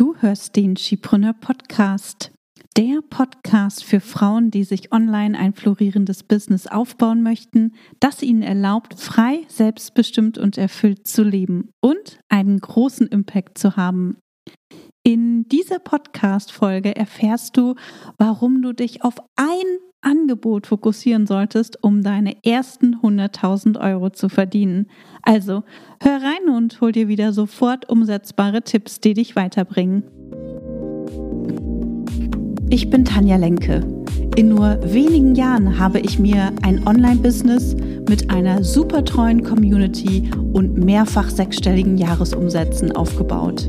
Du hörst den Skipreneur Podcast. Der Podcast für Frauen, die sich online ein florierendes Business aufbauen möchten, das ihnen erlaubt, frei, selbstbestimmt und erfüllt zu leben und einen großen Impact zu haben. In dieser Podcast-Folge erfährst du, warum du dich auf ein Angebot fokussieren solltest, um deine ersten 100.000 Euro zu verdienen. Also hör rein und hol dir wieder sofort umsetzbare Tipps, die dich weiterbringen. Ich bin Tanja Lenke. In nur wenigen Jahren habe ich mir ein Online-Business mit einer super treuen Community und mehrfach sechsstelligen Jahresumsätzen aufgebaut.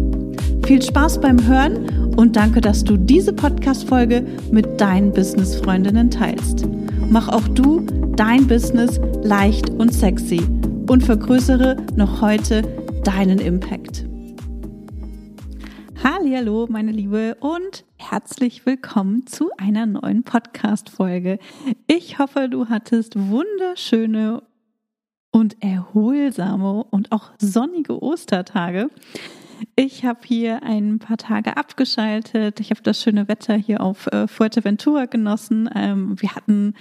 Viel Spaß beim Hören und danke, dass du diese Podcast-Folge mit deinen Business-Freundinnen teilst. Mach auch du dein Business leicht und sexy und vergrößere noch heute deinen Impact. Hallo, meine Liebe und herzlich willkommen zu einer neuen Podcast Folge. Ich hoffe, du hattest wunderschöne und erholsame und auch sonnige Ostertage. Ich habe hier ein paar Tage abgeschaltet. Ich habe das schöne Wetter hier auf äh, Fuerteventura genossen. Ähm, wir hatten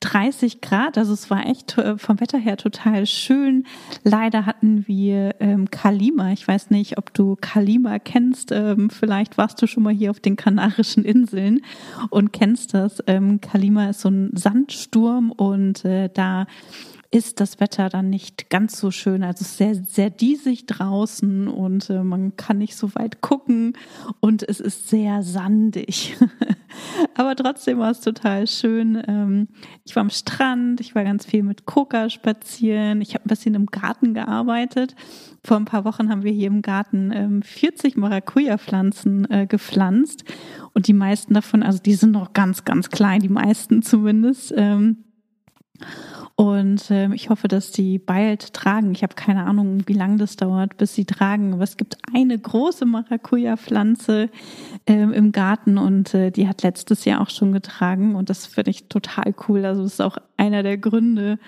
30 Grad, also es war echt äh, vom Wetter her total schön. Leider hatten wir ähm, Kalima. Ich weiß nicht, ob du Kalima kennst. Ähm, vielleicht warst du schon mal hier auf den Kanarischen Inseln und kennst das. Ähm, Kalima ist so ein Sandsturm und äh, da ist das Wetter dann nicht ganz so schön. Also es ist sehr, sehr diesig draußen und äh, man kann nicht so weit gucken und es ist sehr sandig. Aber trotzdem war es total schön. Ähm, ich war am Strand, ich war ganz viel mit Coca spazieren, ich habe ein bisschen im Garten gearbeitet. Vor ein paar Wochen haben wir hier im Garten ähm, 40 Maracuja-Pflanzen äh, gepflanzt und die meisten davon, also die sind noch ganz, ganz klein, die meisten zumindest. Ähm, und äh, ich hoffe, dass die bald tragen. Ich habe keine Ahnung, wie lange das dauert, bis sie tragen. Aber es gibt eine große Maracuja-Pflanze äh, im Garten und äh, die hat letztes Jahr auch schon getragen. Und das finde ich total cool. Also das ist auch einer der Gründe,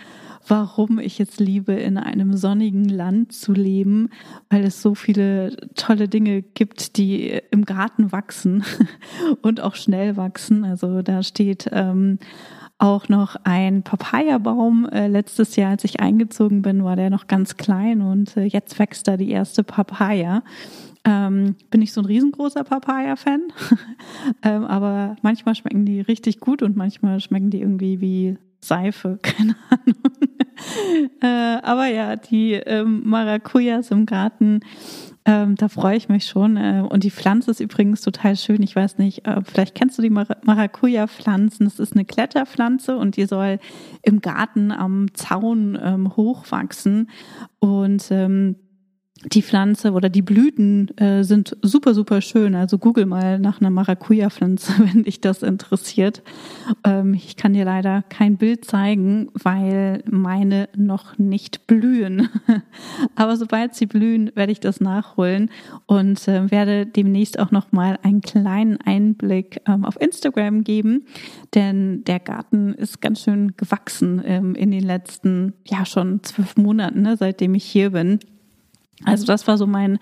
warum ich jetzt liebe, in einem sonnigen Land zu leben, weil es so viele tolle Dinge gibt, die im Garten wachsen und auch schnell wachsen. Also da steht ähm, auch noch ein Papayabaum. Äh, letztes Jahr, als ich eingezogen bin, war der noch ganz klein und äh, jetzt wächst da die erste Papaya. Ähm, bin ich so ein riesengroßer Papaya-Fan, ähm, aber manchmal schmecken die richtig gut und manchmal schmecken die irgendwie wie Seife, keine Ahnung. äh, aber ja, die ähm, Maracujas im Garten ähm, da freue ich mich schon. Äh, und die Pflanze ist übrigens total schön. Ich weiß nicht, äh, vielleicht kennst du die Mar Maracuja-Pflanzen. Das ist eine Kletterpflanze und die soll im Garten am Zaun ähm, hochwachsen. Und ähm, die Pflanze oder die Blüten äh, sind super, super schön. Also google mal nach einer Maracuja-Pflanze, wenn dich das interessiert. Ähm, ich kann dir leider kein Bild zeigen, weil meine noch nicht blühen. Aber sobald sie blühen, werde ich das nachholen und äh, werde demnächst auch noch mal einen kleinen Einblick ähm, auf Instagram geben, denn der Garten ist ganz schön gewachsen ähm, in den letzten, ja schon zwölf Monaten, ne, seitdem ich hier bin. Also das war so mein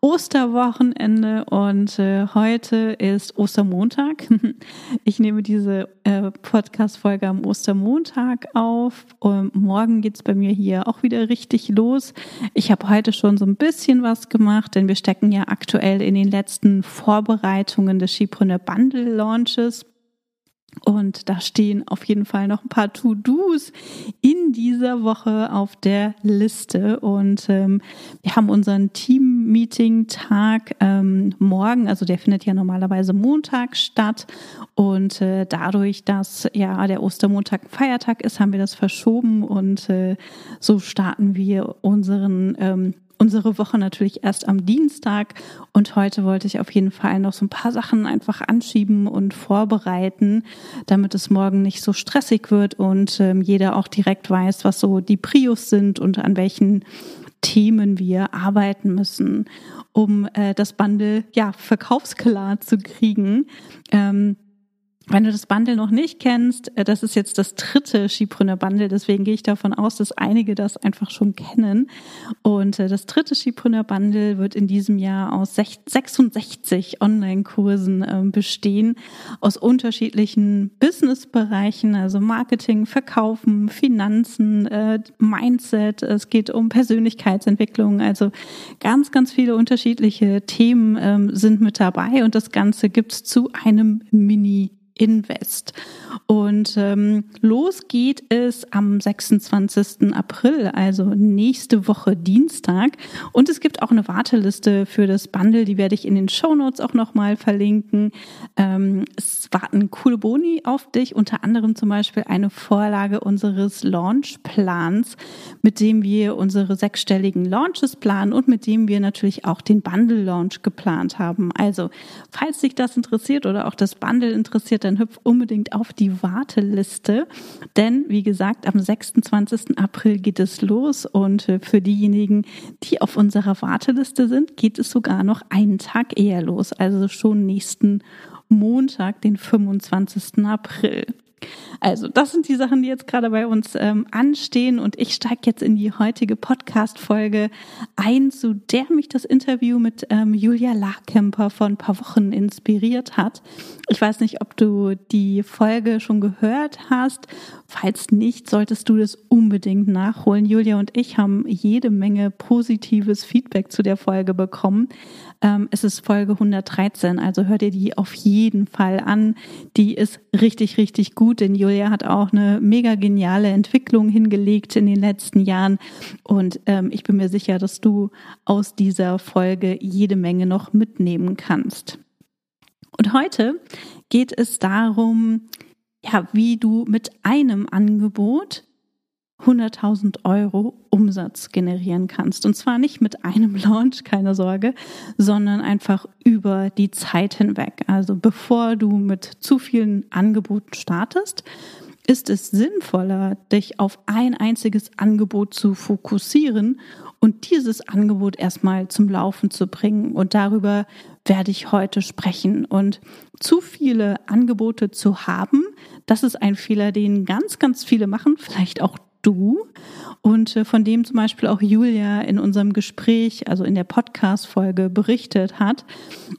Osterwochenende und äh, heute ist Ostermontag. Ich nehme diese äh, Podcast-Folge am Ostermontag auf. Und morgen geht's bei mir hier auch wieder richtig los. Ich habe heute schon so ein bisschen was gemacht, denn wir stecken ja aktuell in den letzten Vorbereitungen des Skipreneur Bundle Launches. Und da stehen auf jeden Fall noch ein paar To-Dos in dieser Woche auf der Liste. Und ähm, wir haben unseren Team-Meeting-Tag ähm, morgen, also der findet ja normalerweise Montag statt. Und äh, dadurch, dass ja der Ostermontag ein Feiertag ist, haben wir das verschoben und äh, so starten wir unseren ähm, unsere Woche natürlich erst am Dienstag und heute wollte ich auf jeden Fall noch so ein paar Sachen einfach anschieben und vorbereiten, damit es morgen nicht so stressig wird und ähm, jeder auch direkt weiß, was so die Prios sind und an welchen Themen wir arbeiten müssen, um äh, das Bundle ja verkaufsklar zu kriegen. Ähm, wenn du das Bundle noch nicht kennst, äh, das ist jetzt das dritte Skipreneur Bundle, deswegen gehe ich davon aus, dass einige das einfach schon kennen. Und äh, das dritte Skipreneur Bundle wird in diesem Jahr aus 66 Online-Kursen ähm, bestehen, aus unterschiedlichen Business-Bereichen, also Marketing, Verkaufen, Finanzen, äh, Mindset. Es geht um Persönlichkeitsentwicklung, also ganz, ganz viele unterschiedliche Themen ähm, sind mit dabei und das Ganze gibt's zu einem Mini Invest. Und ähm, los geht es am 26. April, also nächste Woche Dienstag. Und es gibt auch eine Warteliste für das Bundle, die werde ich in den Show Notes auch nochmal verlinken. Ähm, es warten coole Boni auf dich, unter anderem zum Beispiel eine Vorlage unseres Launchplans, mit dem wir unsere sechsstelligen Launches planen und mit dem wir natürlich auch den Bundle Launch geplant haben. Also, falls dich das interessiert oder auch das Bundle interessiert, dann hüpf unbedingt auf die Warteliste. Denn, wie gesagt, am 26. April geht es los und äh, für diejenigen, die auf unserer Warteliste sind, geht es sogar noch einen Tag eher los. Also schon nächsten Montag, den 25. April. Also, das sind die Sachen, die jetzt gerade bei uns ähm, anstehen und ich steige jetzt in die heutige Podcast-Folge ein, zu der mich das Interview mit ähm, Julia Larkemper vor ein paar Wochen inspiriert hat. Ich weiß nicht, ob du die Folge schon gehört hast. Falls nicht, solltest du das unbedingt nachholen. Julia und ich haben jede Menge positives Feedback zu der Folge bekommen. Ähm, es ist Folge 113, also hör dir die auf jeden Fall an. Die ist richtig, richtig gut, denn Julia hat auch eine mega geniale Entwicklung hingelegt in den letzten Jahren. Und ähm, ich bin mir sicher, dass du aus dieser Folge jede Menge noch mitnehmen kannst. Und heute geht es darum, ja, wie du mit einem Angebot 100.000 Euro Umsatz generieren kannst. Und zwar nicht mit einem Launch, keine Sorge, sondern einfach über die Zeit hinweg. Also bevor du mit zu vielen Angeboten startest, ist es sinnvoller, dich auf ein einziges Angebot zu fokussieren und dieses Angebot erstmal zum Laufen zu bringen. Und darüber werde ich heute sprechen. Und zu viele Angebote zu haben, das ist ein Fehler, den ganz, ganz viele machen, vielleicht auch du und äh, von dem zum Beispiel auch Julia in unserem Gespräch, also in der Podcast-Folge berichtet hat.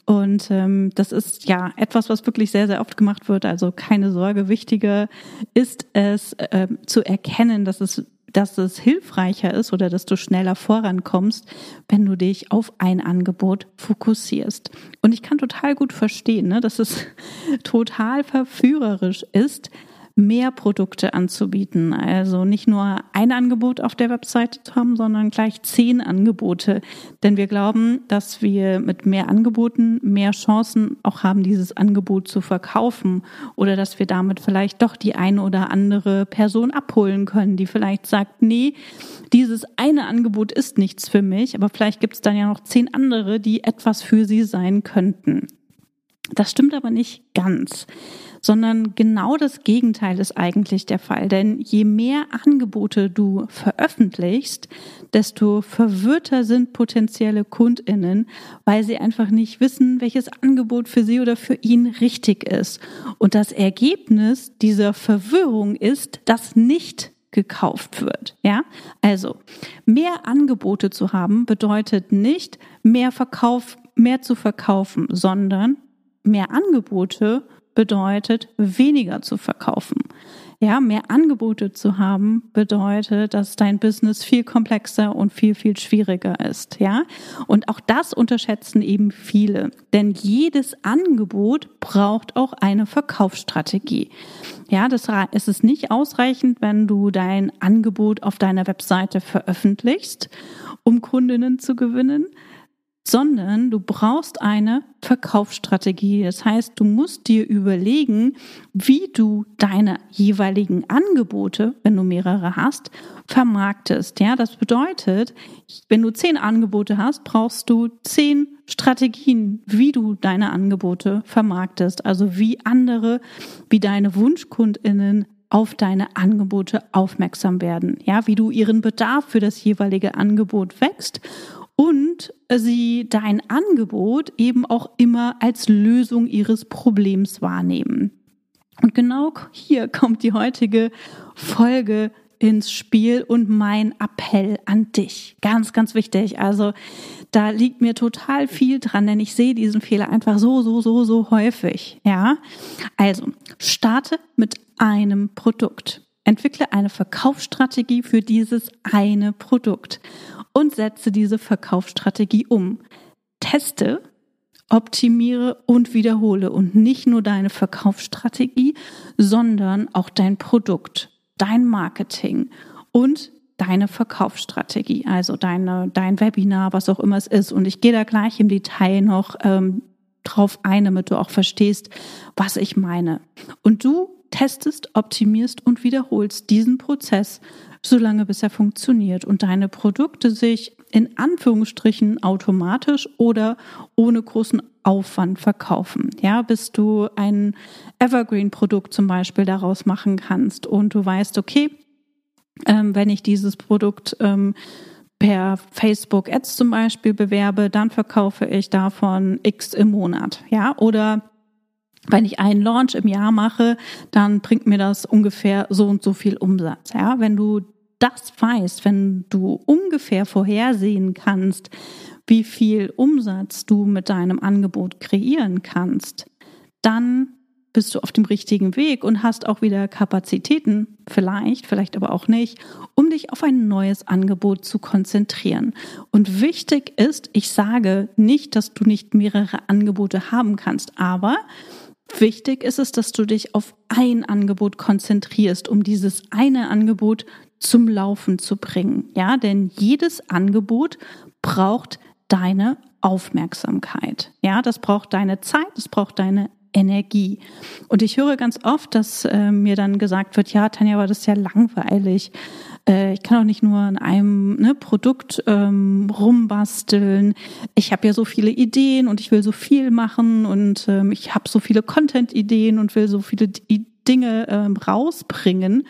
Und ähm, das ist ja etwas, was wirklich sehr, sehr oft gemacht wird. Also keine Sorge, wichtiger ist es äh, zu erkennen, dass es dass es hilfreicher ist oder dass du schneller vorankommst, wenn du dich auf ein Angebot fokussierst. Und ich kann total gut verstehen, ne, dass es total verführerisch ist, mehr Produkte anzubieten. Also nicht nur ein Angebot auf der Webseite zu haben, sondern gleich zehn Angebote. Denn wir glauben, dass wir mit mehr Angeboten mehr Chancen auch haben, dieses Angebot zu verkaufen oder dass wir damit vielleicht doch die eine oder andere Person abholen können, die vielleicht sagt, nee, dieses eine Angebot ist nichts für mich, aber vielleicht gibt es dann ja noch zehn andere, die etwas für sie sein könnten. Das stimmt aber nicht ganz sondern genau das Gegenteil ist eigentlich der Fall. Denn je mehr Angebote du veröffentlichst, desto verwirrter sind potenzielle Kundinnen, weil sie einfach nicht wissen, welches Angebot für sie oder für ihn richtig ist. Und das Ergebnis dieser Verwirrung ist, dass nicht gekauft wird. Ja, also mehr Angebote zu haben bedeutet nicht mehr Verkauf, mehr zu verkaufen, sondern mehr Angebote bedeutet, weniger zu verkaufen. Ja, mehr Angebote zu haben bedeutet, dass dein Business viel komplexer und viel, viel schwieriger ist. Ja, und auch das unterschätzen eben viele. Denn jedes Angebot braucht auch eine Verkaufsstrategie. Ja, das ist es nicht ausreichend, wenn du dein Angebot auf deiner Webseite veröffentlichst, um Kundinnen zu gewinnen, sondern du brauchst eine Verkaufsstrategie. Das heißt, du musst dir überlegen, wie du deine jeweiligen Angebote, wenn du mehrere hast, vermarktest. Ja, das bedeutet, wenn du zehn Angebote hast, brauchst du zehn Strategien, wie du deine Angebote vermarktest. Also wie andere, wie deine Wunschkundinnen auf deine Angebote aufmerksam werden. Ja, wie du ihren Bedarf für das jeweilige Angebot wächst und sie dein Angebot eben auch immer als Lösung ihres Problems wahrnehmen. Und genau hier kommt die heutige Folge ins Spiel und mein Appell an dich. Ganz, ganz wichtig. Also da liegt mir total viel dran, denn ich sehe diesen Fehler einfach so, so, so, so häufig. Ja. Also starte mit einem Produkt. Entwickle eine Verkaufsstrategie für dieses eine Produkt und setze diese Verkaufsstrategie um. Teste, optimiere und wiederhole und nicht nur deine Verkaufsstrategie, sondern auch dein Produkt, dein Marketing und deine Verkaufsstrategie, also deine, dein Webinar, was auch immer es ist. Und ich gehe da gleich im Detail noch ähm, drauf ein, damit du auch verstehst, was ich meine. Und du testest, optimierst und wiederholst diesen Prozess solange bis er funktioniert und deine Produkte sich in Anführungsstrichen automatisch oder ohne großen Aufwand verkaufen. Ja, bis du ein Evergreen-Produkt zum Beispiel daraus machen kannst und du weißt, okay, ähm, wenn ich dieses Produkt ähm, per Facebook Ads zum Beispiel bewerbe, dann verkaufe ich davon X im Monat. Ja, oder wenn ich einen Launch im Jahr mache, dann bringt mir das ungefähr so und so viel Umsatz. Ja, wenn du das weißt, wenn du ungefähr vorhersehen kannst, wie viel Umsatz du mit deinem Angebot kreieren kannst, dann bist du auf dem richtigen Weg und hast auch wieder Kapazitäten, vielleicht, vielleicht aber auch nicht, um dich auf ein neues Angebot zu konzentrieren. Und wichtig ist, ich sage nicht, dass du nicht mehrere Angebote haben kannst, aber Wichtig ist es, dass du dich auf ein Angebot konzentrierst, um dieses eine Angebot zum Laufen zu bringen. Ja, denn jedes Angebot braucht deine Aufmerksamkeit. Ja, das braucht deine Zeit, das braucht deine Energie. Und ich höre ganz oft, dass äh, mir dann gesagt wird, ja, Tanja, aber das ist ja langweilig. Äh, ich kann auch nicht nur an einem ne, Produkt ähm, rumbasteln. Ich habe ja so viele Ideen und ich will so viel machen und ähm, ich habe so viele Content-Ideen und will so viele D Dinge ähm, rausbringen.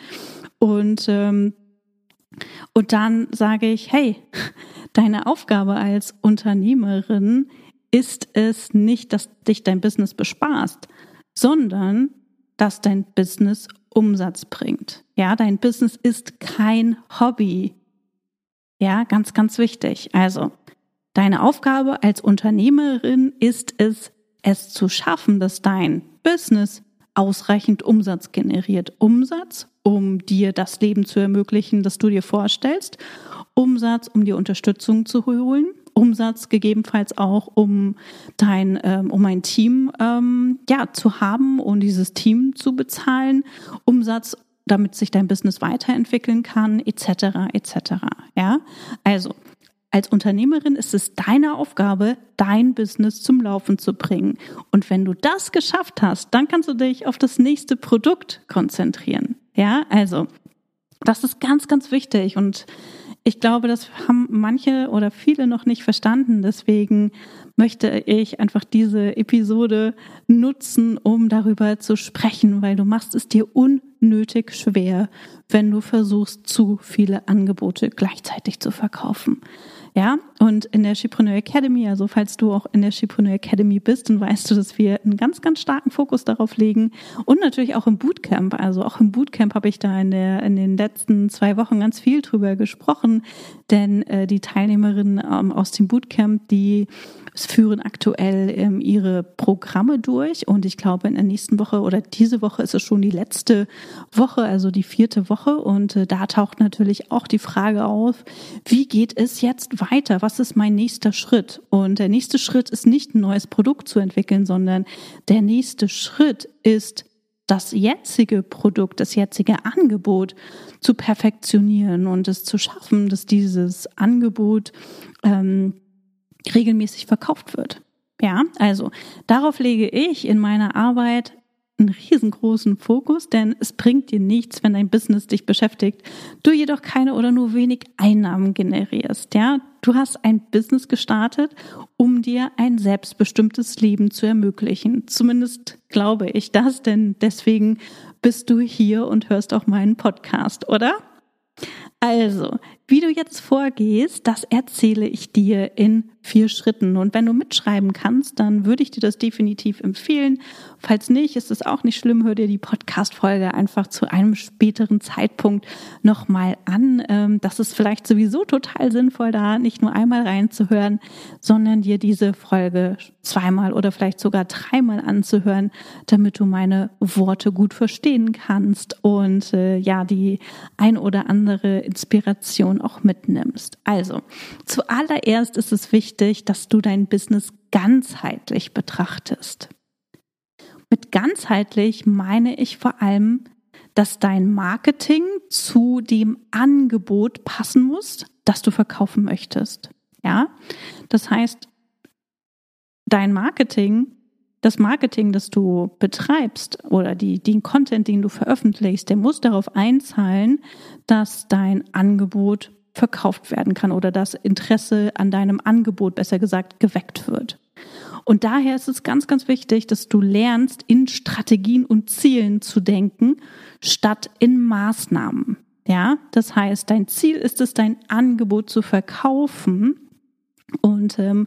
Und ähm, und dann sage ich, hey, deine Aufgabe als Unternehmerin ist es nicht, dass dich dein Business bespaßt, sondern dass dein Business Umsatz bringt. Ja, dein Business ist kein Hobby. Ja, ganz, ganz wichtig. Also, deine Aufgabe als Unternehmerin ist es, es zu schaffen, dass dein Business ausreichend Umsatz generiert. Umsatz, um dir das Leben zu ermöglichen, das du dir vorstellst. Umsatz, um dir Unterstützung zu holen. Umsatz gegebenenfalls auch, um dein, ähm, um ein Team ähm, ja zu haben und dieses Team zu bezahlen. Umsatz, damit sich dein Business weiterentwickeln kann, etc. etc. Ja, also als Unternehmerin ist es deine Aufgabe, dein Business zum Laufen zu bringen. Und wenn du das geschafft hast, dann kannst du dich auf das nächste Produkt konzentrieren. Ja, also das ist ganz, ganz wichtig und ich glaube, das haben manche oder viele noch nicht verstanden. Deswegen möchte ich einfach diese Episode nutzen, um darüber zu sprechen, weil du machst es dir unnötig schwer, wenn du versuchst, zu viele Angebote gleichzeitig zu verkaufen. Ja, und in der Shipreneur Academy, also falls du auch in der Shipreneur Academy bist, dann weißt du, dass wir einen ganz, ganz starken Fokus darauf legen und natürlich auch im Bootcamp. Also auch im Bootcamp habe ich da in, der, in den letzten zwei Wochen ganz viel drüber gesprochen, denn äh, die Teilnehmerinnen ähm, aus dem Bootcamp, die führen aktuell ähm, ihre Programme durch und ich glaube in der nächsten Woche oder diese Woche ist es schon die letzte Woche, also die vierte Woche und äh, da taucht natürlich auch die Frage auf, wie geht es jetzt weiter? Was ist mein nächster Schritt? Und der nächste Schritt ist nicht ein neues Produkt zu entwickeln, sondern der nächste Schritt ist das jetzige Produkt, das jetzige Angebot zu perfektionieren und es zu schaffen, dass dieses Angebot ähm, regelmäßig verkauft wird. Ja, also darauf lege ich in meiner Arbeit einen riesengroßen Fokus, denn es bringt dir nichts, wenn dein Business dich beschäftigt, du jedoch keine oder nur wenig Einnahmen generierst. Ja, du hast ein Business gestartet, um dir ein selbstbestimmtes Leben zu ermöglichen. Zumindest glaube ich das, denn deswegen bist du hier und hörst auch meinen Podcast, oder? Also, wie du jetzt vorgehst, das erzähle ich dir in vier Schritten. Und wenn du mitschreiben kannst, dann würde ich dir das definitiv empfehlen. Falls nicht, ist es auch nicht schlimm, hör dir die Podcast-Folge einfach zu einem späteren Zeitpunkt nochmal an. Ähm, das ist vielleicht sowieso total sinnvoll, da nicht nur einmal reinzuhören, sondern dir diese Folge zweimal oder vielleicht sogar dreimal anzuhören, damit du meine Worte gut verstehen kannst und äh, ja, die ein oder andere Inspiration auch mitnimmst. Also, zuallererst ist es wichtig, dass du dein Business ganzheitlich betrachtest. Mit ganzheitlich meine ich vor allem, dass dein Marketing zu dem Angebot passen muss, das du verkaufen möchtest. Ja, das heißt, dein Marketing, das Marketing, das du betreibst oder die, den Content, den du veröffentlichst, der muss darauf einzahlen, dass dein Angebot verkauft werden kann oder das Interesse an deinem Angebot, besser gesagt, geweckt wird. Und daher ist es ganz, ganz wichtig, dass du lernst, in Strategien und Zielen zu denken, statt in Maßnahmen. Ja, das heißt, dein Ziel ist es, dein Angebot zu verkaufen und ähm,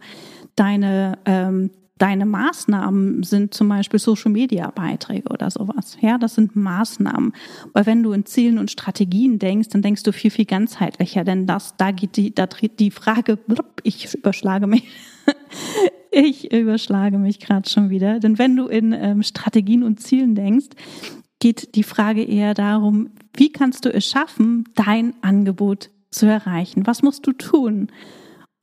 deine ähm, deine Maßnahmen sind zum Beispiel Social Media Beiträge oder sowas. Ja, das sind Maßnahmen. Weil wenn du in Zielen und Strategien denkst, dann denkst du viel, viel ganzheitlicher, denn das, da geht die, da dreht die Frage, ich überschlage mich. Ich überschlage mich gerade schon wieder. Denn wenn du in ähm, Strategien und Zielen denkst, geht die Frage eher darum, wie kannst du es schaffen, dein Angebot zu erreichen? Was musst du tun?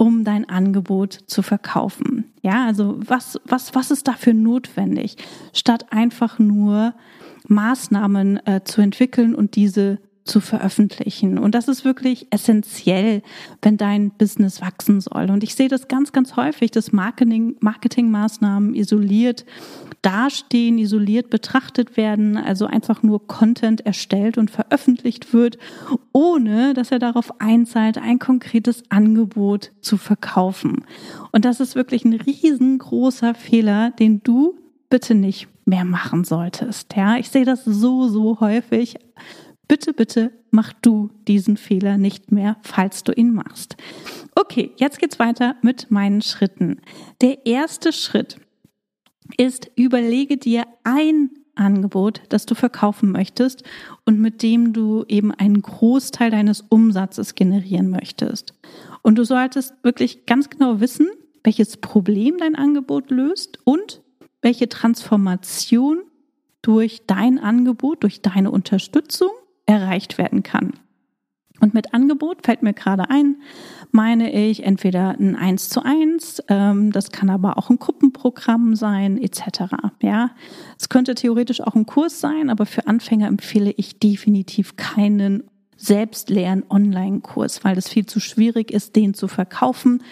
Um dein Angebot zu verkaufen. Ja, also was, was, was ist dafür notwendig, statt einfach nur Maßnahmen äh, zu entwickeln und diese zu veröffentlichen. Und das ist wirklich essentiell, wenn dein Business wachsen soll. Und ich sehe das ganz, ganz häufig, dass Marketing, Marketingmaßnahmen isoliert dastehen, isoliert betrachtet werden, also einfach nur Content erstellt und veröffentlicht wird, ohne dass er darauf einzahlt, ein konkretes Angebot zu verkaufen. Und das ist wirklich ein riesengroßer Fehler, den du bitte nicht mehr machen solltest. Ja, ich sehe das so, so häufig Bitte, bitte mach du diesen Fehler nicht mehr, falls du ihn machst. Okay, jetzt geht's weiter mit meinen Schritten. Der erste Schritt ist, überlege dir ein Angebot, das du verkaufen möchtest und mit dem du eben einen Großteil deines Umsatzes generieren möchtest. Und du solltest wirklich ganz genau wissen, welches Problem dein Angebot löst und welche Transformation durch dein Angebot, durch deine Unterstützung erreicht werden kann. Und mit Angebot fällt mir gerade ein, meine ich entweder ein 1 zu 1, ähm, das kann aber auch ein Gruppenprogramm sein, etc. Ja, es könnte theoretisch auch ein Kurs sein, aber für Anfänger empfehle ich definitiv keinen selbstleeren Online-Kurs, weil es viel zu schwierig ist, den zu verkaufen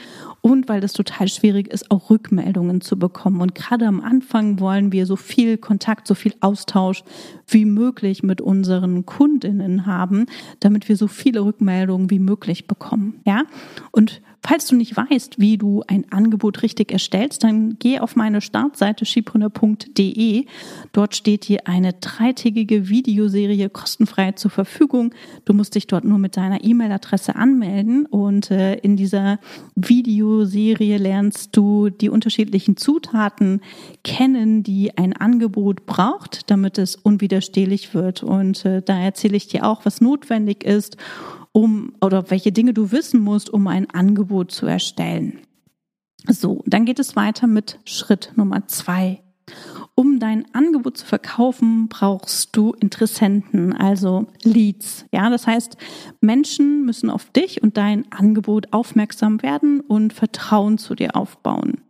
und weil es total schwierig ist, auch Rückmeldungen zu bekommen. Und gerade am Anfang wollen wir so viel Kontakt, so viel Austausch wie möglich mit unseren Kundinnen haben, damit wir so viele Rückmeldungen wie möglich bekommen. Ja? Und Falls du nicht weißt, wie du ein Angebot richtig erstellst, dann geh auf meine Startseite schiebrunner.de. Dort steht dir eine dreitägige Videoserie kostenfrei zur Verfügung. Du musst dich dort nur mit deiner E-Mail-Adresse anmelden und äh, in dieser Videoserie lernst du die unterschiedlichen Zutaten kennen, die ein Angebot braucht, damit es unwiderstehlich wird. Und äh, da erzähle ich dir auch, was notwendig ist um oder welche Dinge du wissen musst, um ein Angebot zu erstellen. So, dann geht es weiter mit Schritt Nummer zwei. Um dein Angebot zu verkaufen, brauchst du Interessenten, also Leads. Ja, das heißt, Menschen müssen auf dich und dein Angebot aufmerksam werden und Vertrauen zu dir aufbauen.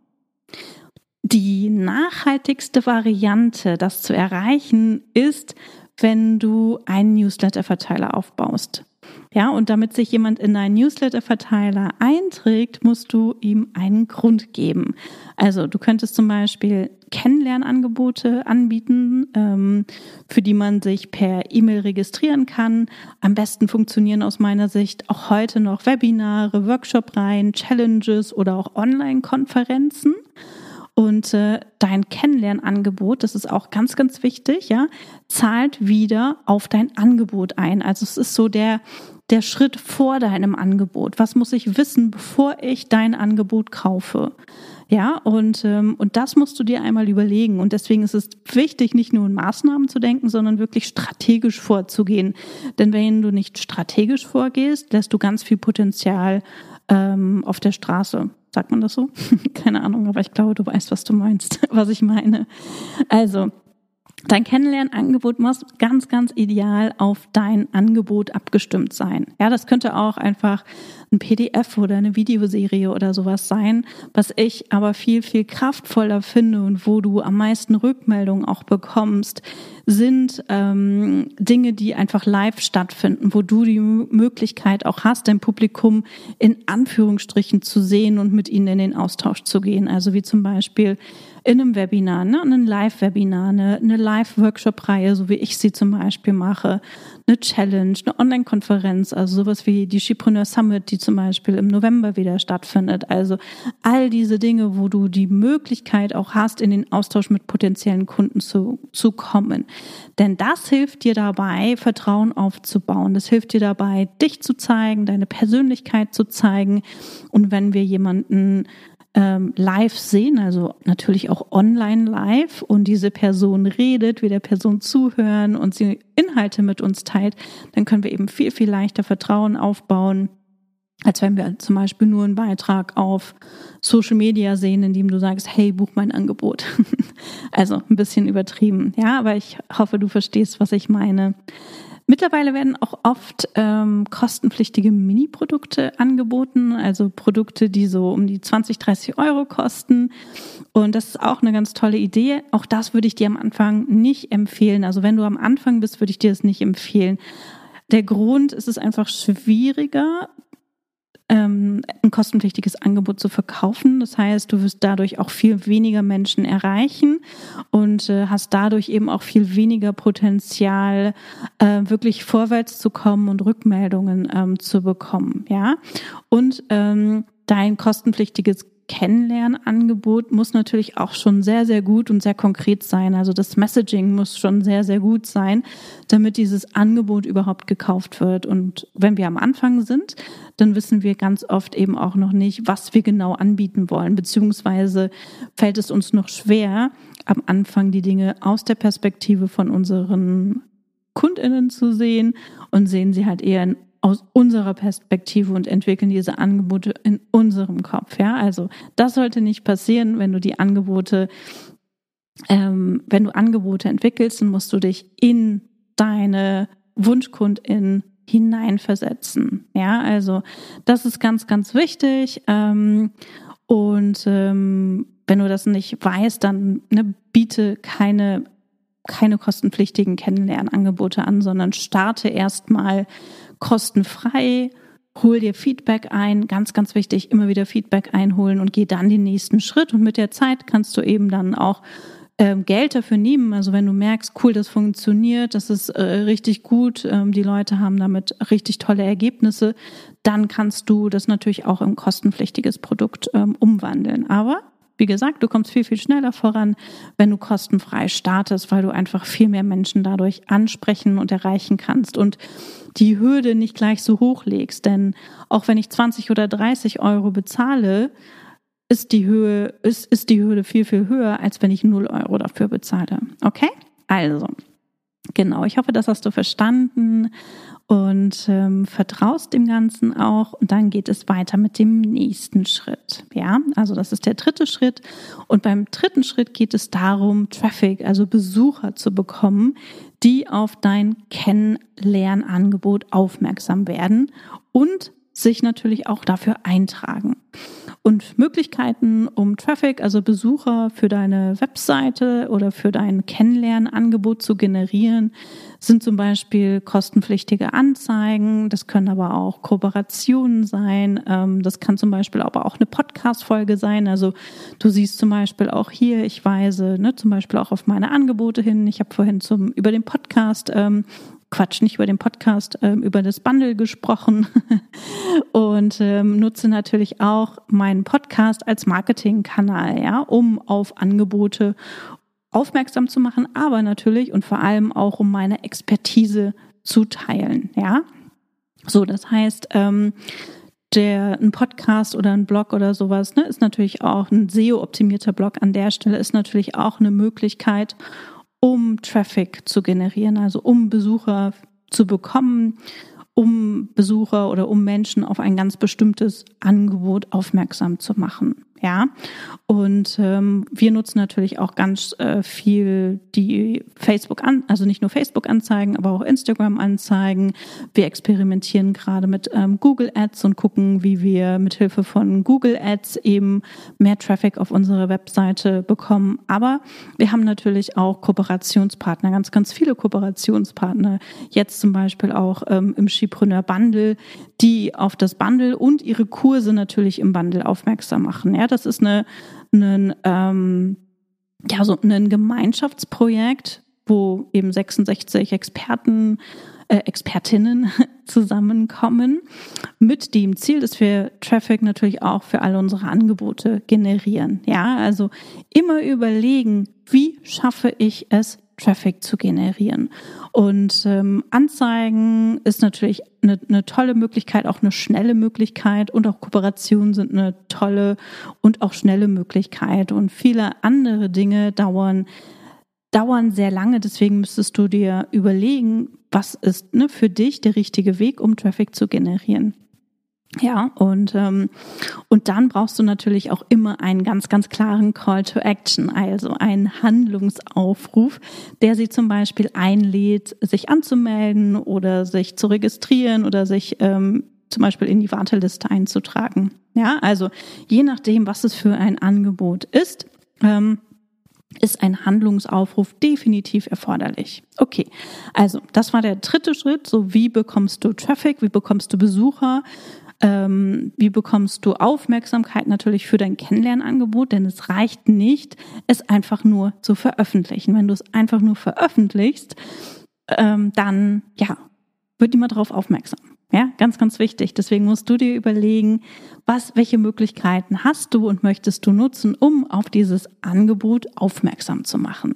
Die nachhaltigste Variante, das zu erreichen, ist, wenn du einen Newsletter-Verteiler aufbaust. Ja, und damit sich jemand in einen Newsletter-Verteiler einträgt, musst du ihm einen Grund geben. Also du könntest zum Beispiel Kennenlernangebote anbieten, ähm, für die man sich per E-Mail registrieren kann. Am besten funktionieren aus meiner Sicht auch heute noch Webinare, Workshop-Reihen, Challenges oder auch Online-Konferenzen. Und äh, dein Kennenlernangebot, das ist auch ganz, ganz wichtig, ja, zahlt wieder auf dein Angebot ein. Also es ist so der, der Schritt vor deinem Angebot. Was muss ich wissen, bevor ich dein Angebot kaufe? Ja, und, ähm, und das musst du dir einmal überlegen. Und deswegen ist es wichtig, nicht nur in Maßnahmen zu denken, sondern wirklich strategisch vorzugehen. Denn wenn du nicht strategisch vorgehst, lässt du ganz viel Potenzial ähm, auf der Straße. Sagt man das so? Keine Ahnung, aber ich glaube, du weißt, was du meinst, was ich meine. Also, Dein Kennenlernangebot muss ganz, ganz ideal auf dein Angebot abgestimmt sein. Ja, das könnte auch einfach ein PDF oder eine Videoserie oder sowas sein, was ich aber viel, viel kraftvoller finde und wo du am meisten Rückmeldungen auch bekommst, sind ähm, Dinge, die einfach live stattfinden, wo du die Möglichkeit auch hast, dein Publikum in Anführungsstrichen zu sehen und mit ihnen in den Austausch zu gehen. Also wie zum Beispiel in einem Webinar, ne, ein Live-Webinar, eine, eine Live-Workshop-Reihe, so wie ich sie zum Beispiel mache, eine Challenge, eine Online-Konferenz, also sowas wie die Shipreneur Summit, die zum Beispiel im November wieder stattfindet. Also all diese Dinge, wo du die Möglichkeit auch hast, in den Austausch mit potenziellen Kunden zu, zu kommen. Denn das hilft dir dabei, Vertrauen aufzubauen. Das hilft dir dabei, dich zu zeigen, deine Persönlichkeit zu zeigen. Und wenn wir jemanden ähm, live sehen, also natürlich auch online live und diese Person redet, wir der Person zuhören und sie Inhalte mit uns teilt, dann können wir eben viel, viel leichter Vertrauen aufbauen, als wenn wir zum Beispiel nur einen Beitrag auf Social Media sehen, in dem du sagst, hey, buch mein Angebot. also ein bisschen übertrieben, ja, aber ich hoffe, du verstehst, was ich meine. Mittlerweile werden auch oft ähm, kostenpflichtige Mini-Produkte angeboten, also Produkte, die so um die 20, 30 Euro kosten. Und das ist auch eine ganz tolle Idee. Auch das würde ich dir am Anfang nicht empfehlen. Also wenn du am Anfang bist, würde ich dir das nicht empfehlen. Der Grund ist es einfach schwieriger, ähm, ein kostenpflichtiges Angebot zu verkaufen. Das heißt, du wirst dadurch auch viel weniger Menschen erreichen und äh, hast dadurch eben auch viel weniger Potenzial, äh, wirklich vorwärts zu kommen und Rückmeldungen ähm, zu bekommen. Ja, und ähm, dein kostenpflichtiges Kennenlernangebot muss natürlich auch schon sehr, sehr gut und sehr konkret sein. Also das Messaging muss schon sehr, sehr gut sein, damit dieses Angebot überhaupt gekauft wird. Und wenn wir am Anfang sind, dann wissen wir ganz oft eben auch noch nicht, was wir genau anbieten wollen, beziehungsweise fällt es uns noch schwer, am Anfang die Dinge aus der Perspektive von unseren KundInnen zu sehen und sehen sie halt eher in aus unserer Perspektive und entwickeln diese Angebote in unserem Kopf. Ja, also das sollte nicht passieren, wenn du die Angebote, ähm, wenn du Angebote entwickelst, dann musst du dich in deine Wunschkundin hineinversetzen. Ja, also das ist ganz, ganz wichtig. Ähm, und ähm, wenn du das nicht weißt, dann ne, biete keine keine kostenpflichtigen Kennenlernangebote an, sondern starte erstmal kostenfrei, hol dir Feedback ein, ganz, ganz wichtig, immer wieder Feedback einholen und geh dann den nächsten Schritt. Und mit der Zeit kannst du eben dann auch ähm, Geld dafür nehmen. Also wenn du merkst, cool, das funktioniert, das ist äh, richtig gut, ähm, die Leute haben damit richtig tolle Ergebnisse, dann kannst du das natürlich auch im kostenpflichtiges Produkt ähm, umwandeln. Aber wie gesagt, du kommst viel, viel schneller voran, wenn du kostenfrei startest, weil du einfach viel mehr Menschen dadurch ansprechen und erreichen kannst und die Hürde nicht gleich so hoch legst. Denn auch wenn ich 20 oder 30 Euro bezahle, ist die Höhe, ist, ist die Hürde viel, viel höher, als wenn ich 0 Euro dafür bezahle. Okay? Also, genau, ich hoffe, das hast du verstanden und ähm, vertraust dem Ganzen auch. Und dann geht es weiter mit dem nächsten Schritt. Ja, also das ist der dritte Schritt. Und beim dritten Schritt geht es darum, Traffic, also Besucher zu bekommen, die auf dein Kennenlernangebot aufmerksam werden und sich natürlich auch dafür eintragen. Und Möglichkeiten, um Traffic, also Besucher für deine Webseite oder für dein Kennenlernangebot zu generieren, sind zum Beispiel kostenpflichtige Anzeigen. Das können aber auch Kooperationen sein. Ähm, das kann zum Beispiel aber auch eine Podcast-Folge sein. Also du siehst zum Beispiel auch hier, ich weise ne, zum Beispiel auch auf meine Angebote hin. Ich habe vorhin zum über den Podcast ähm, Quatsch, nicht über den Podcast, ähm, über das Bundle gesprochen und ähm, nutze natürlich auch meinen Podcast als Marketingkanal, ja, um auf Angebote aufmerksam zu machen, aber natürlich und vor allem auch um meine Expertise zu teilen, ja. So, das heißt, ähm, der ein Podcast oder ein Blog oder sowas, ne, ist natürlich auch ein SEO-optimierter Blog an der Stelle ist natürlich auch eine Möglichkeit, um Traffic zu generieren, also um Besucher zu bekommen, um Besucher oder um Menschen auf ein ganz bestimmtes Angebot aufmerksam zu machen. Ja, und ähm, wir nutzen natürlich auch ganz äh, viel die Facebook an, also nicht nur Facebook-Anzeigen, aber auch Instagram-Anzeigen. Wir experimentieren gerade mit ähm, Google Ads und gucken, wie wir mit Hilfe von Google Ads eben mehr Traffic auf unsere Webseite bekommen. Aber wir haben natürlich auch Kooperationspartner, ganz, ganz viele Kooperationspartner. Jetzt zum Beispiel auch ähm, im Skipreneur Bundle, die auf das Bundle und ihre Kurse natürlich im Bundle aufmerksam machen. Ja, das ist eine, eine ähm, ja, so ein Gemeinschaftsprojekt, wo eben 66 Experten, äh, Expertinnen zusammenkommen mit dem Ziel, dass wir Traffic natürlich auch für alle unsere Angebote generieren. Ja, also immer überlegen, wie schaffe ich es, Traffic zu generieren. Und ähm, Anzeigen ist natürlich eine, eine tolle Möglichkeit, auch eine schnelle Möglichkeit und auch Kooperationen sind eine tolle und auch schnelle Möglichkeit. Und viele andere Dinge dauern dauern sehr lange. Deswegen müsstest du dir überlegen, was ist ne, für dich der richtige Weg, um Traffic zu generieren. Ja, und, ähm, und dann brauchst du natürlich auch immer einen ganz, ganz klaren Call to Action, also einen Handlungsaufruf, der sie zum Beispiel einlädt, sich anzumelden oder sich zu registrieren oder sich ähm, zum Beispiel in die Warteliste einzutragen. Ja, also je nachdem, was es für ein Angebot ist, ähm, ist ein Handlungsaufruf definitiv erforderlich. Okay, also das war der dritte Schritt. So, wie bekommst du Traffic, wie bekommst du Besucher? Ähm, wie bekommst du Aufmerksamkeit natürlich für dein Kennenlernangebot? Denn es reicht nicht, es einfach nur zu veröffentlichen. Wenn du es einfach nur veröffentlichst, ähm, dann ja, wird niemand darauf aufmerksam. Ja, ganz, ganz wichtig. Deswegen musst du dir überlegen, was, welche Möglichkeiten hast du und möchtest du nutzen, um auf dieses Angebot aufmerksam zu machen.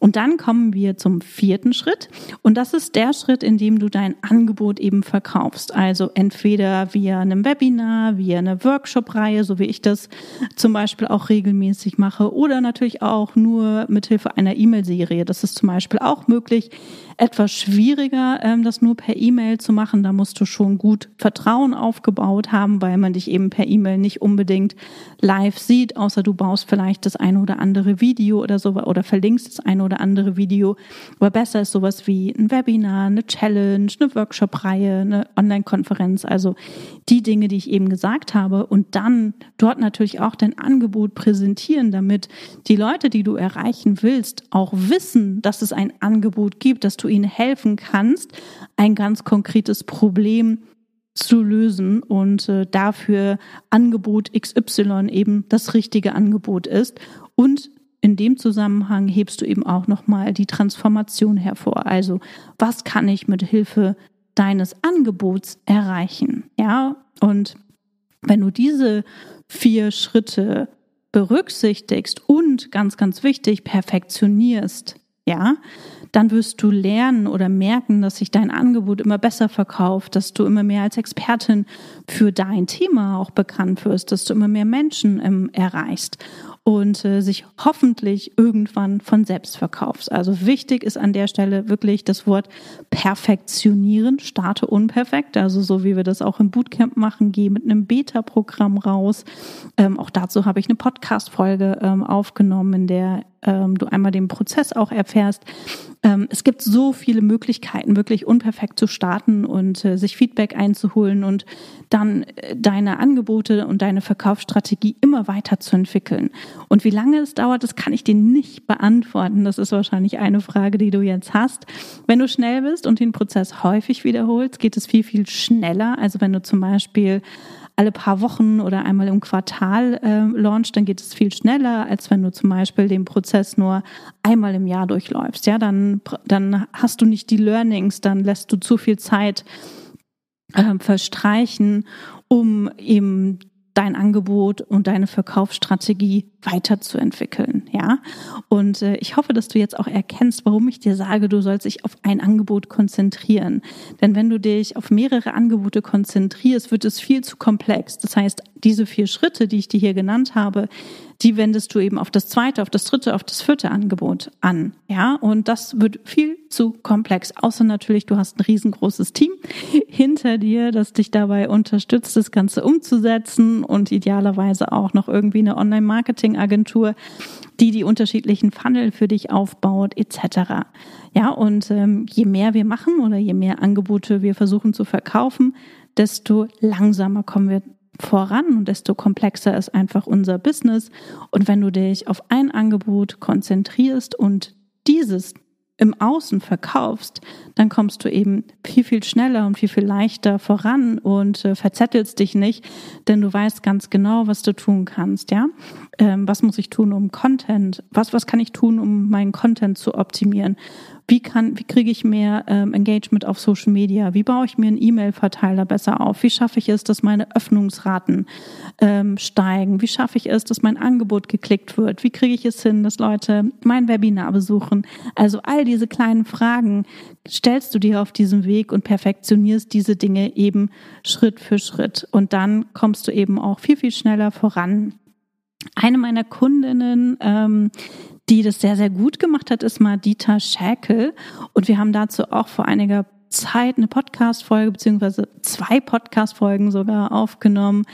Und dann kommen wir zum vierten Schritt. Und das ist der Schritt, in dem du dein Angebot eben verkaufst. Also entweder via einem Webinar, via einer Workshop-Reihe, so wie ich das zum Beispiel auch regelmäßig mache, oder natürlich auch nur mit Hilfe einer E-Mail-Serie. Das ist zum Beispiel auch möglich etwas schwieriger, ähm, das nur per E-Mail zu machen. Da musst du schon gut Vertrauen aufgebaut haben, weil man dich eben per E-Mail nicht unbedingt live sieht, außer du baust vielleicht das eine oder andere Video oder so oder verlinkst das eine oder andere Video. Aber besser ist sowas wie ein Webinar, eine Challenge, eine Workshop-Reihe, eine Online-Konferenz, also die Dinge, die ich eben gesagt habe und dann dort natürlich auch dein Angebot präsentieren, damit die Leute, die du erreichen willst, auch wissen, dass es ein Angebot gibt, dass du ihnen helfen kannst, ein ganz konkretes Problem zu lösen und äh, dafür Angebot XY eben das richtige Angebot ist und in dem Zusammenhang hebst du eben auch nochmal die Transformation hervor. Also, was kann ich mit Hilfe deines Angebots erreichen? Ja, und wenn du diese vier Schritte berücksichtigst und ganz, ganz wichtig, perfektionierst, ja, dann wirst du lernen oder merken, dass sich dein Angebot immer besser verkauft, dass du immer mehr als Expertin für dein Thema auch bekannt wirst, dass du immer mehr Menschen ähm, erreichst und äh, sich hoffentlich irgendwann von selbst verkaufst. Also wichtig ist an der Stelle wirklich das Wort perfektionieren, starte unperfekt, also so wie wir das auch im Bootcamp machen, geh mit einem Beta-Programm raus. Ähm, auch dazu habe ich eine Podcast-Folge ähm, aufgenommen, in der ähm, du einmal den Prozess auch erfährst. Ähm, es gibt so viele Möglichkeiten, wirklich unperfekt zu starten und äh, sich Feedback einzuholen und dann äh, deine Angebote und deine Verkaufsstrategie immer weiter zu entwickeln. Und wie lange es dauert, das kann ich dir nicht beantworten. Das ist wahrscheinlich eine Frage, die du jetzt hast. Wenn du schnell bist und den Prozess häufig wiederholst, geht es viel, viel schneller. Also wenn du zum Beispiel alle paar Wochen oder einmal im Quartal äh, launcht, dann geht es viel schneller, als wenn du zum Beispiel den Prozess nur einmal im Jahr durchläufst. Ja, dann, dann hast du nicht die Learnings, dann lässt du zu viel Zeit äh, verstreichen, um eben dein Angebot und deine Verkaufsstrategie weiterzuentwickeln, ja. Und äh, ich hoffe, dass du jetzt auch erkennst, warum ich dir sage, du sollst dich auf ein Angebot konzentrieren. Denn wenn du dich auf mehrere Angebote konzentrierst, wird es viel zu komplex. Das heißt, diese vier Schritte, die ich dir hier genannt habe, die wendest du eben auf das zweite, auf das dritte, auf das vierte Angebot an. Ja, und das wird viel zu komplex. Außer natürlich, du hast ein riesengroßes Team hinter dir, das dich dabei unterstützt, das Ganze umzusetzen und idealerweise auch noch irgendwie eine Online-Marketing-Agentur, die die unterschiedlichen Funnel für dich aufbaut, etc. Ja, und ähm, je mehr wir machen oder je mehr Angebote wir versuchen zu verkaufen, desto langsamer kommen wir voran und desto komplexer ist einfach unser Business. Und wenn du dich auf ein Angebot konzentrierst und dieses im Außen verkaufst, dann kommst du eben viel, viel schneller und viel, viel leichter voran und äh, verzettelst dich nicht, denn du weißt ganz genau, was du tun kannst, ja. Ähm, was muss ich tun, um Content, was, was kann ich tun, um meinen Content zu optimieren? Wie kann, wie kriege ich mehr ähm, Engagement auf Social Media? Wie baue ich mir einen E-Mail-Verteiler besser auf? Wie schaffe ich es, dass meine Öffnungsraten ähm, steigen? Wie schaffe ich es, dass mein Angebot geklickt wird? Wie kriege ich es hin, dass Leute mein Webinar besuchen? Also all diese kleinen Fragen stellst du dir auf diesem Weg und perfektionierst diese Dinge eben Schritt für Schritt. Und dann kommst du eben auch viel, viel schneller voran. Eine meiner Kundinnen, ähm, die das sehr, sehr gut gemacht hat, ist Madita Schäkel. Und wir haben dazu auch vor einiger Zeit eine Podcast-Folge beziehungsweise zwei Podcast-Folgen sogar aufgenommen.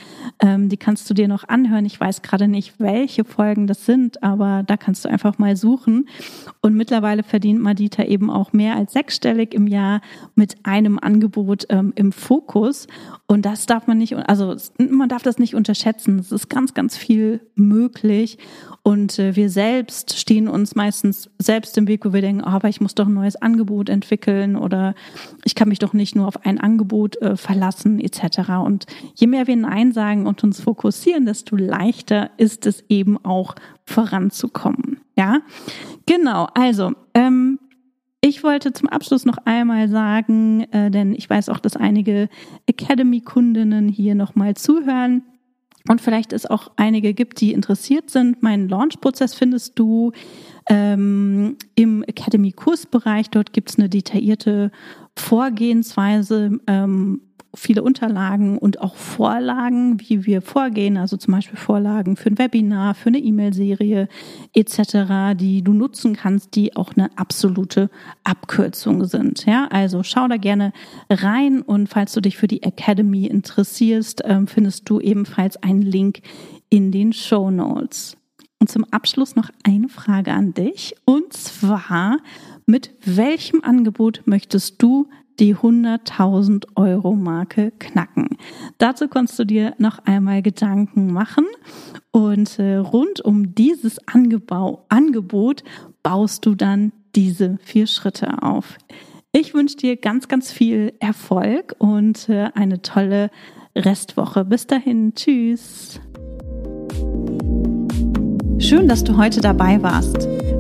Ähm, die kannst du dir noch anhören. Ich weiß gerade nicht, welche Folgen das sind, aber da kannst du einfach mal suchen. Und mittlerweile verdient Madita eben auch mehr als sechsstellig im Jahr mit einem Angebot ähm, im Fokus. Und das darf man nicht, also man darf das nicht unterschätzen. Es ist ganz, ganz viel möglich. Und äh, wir selbst stehen uns meistens selbst im Weg, wo wir denken, oh, aber ich muss doch ein neues Angebot entwickeln oder ich kann mich doch nicht nur auf ein Angebot äh, verlassen etc. Und je mehr wir Nein sagen und uns fokussieren, desto leichter ist es eben auch voranzukommen. Ja, genau. Also ähm, ich wollte zum Abschluss noch einmal sagen, äh, denn ich weiß auch, dass einige Academy-Kundinnen hier nochmal zuhören. Und vielleicht es auch einige gibt, die interessiert sind. Meinen Launch-Prozess findest du ähm, im Academy-Kursbereich. Dort gibt es eine detaillierte Vorgehensweise, ähm, viele Unterlagen und auch Vorlagen, wie wir vorgehen, also zum Beispiel Vorlagen für ein Webinar, für eine E-Mail-Serie etc., die du nutzen kannst, die auch eine absolute Abkürzung sind. Ja, also schau da gerne rein und falls du dich für die Academy interessierst, ähm, findest du ebenfalls einen Link in den Show Notes. Und zum Abschluss noch eine Frage an dich und zwar mit welchem Angebot möchtest du die 100.000 Euro Marke knacken. Dazu kannst du dir noch einmal Gedanken machen und äh, rund um dieses Angebau, Angebot baust du dann diese vier Schritte auf. Ich wünsche dir ganz, ganz viel Erfolg und äh, eine tolle Restwoche. Bis dahin, tschüss. Schön, dass du heute dabei warst.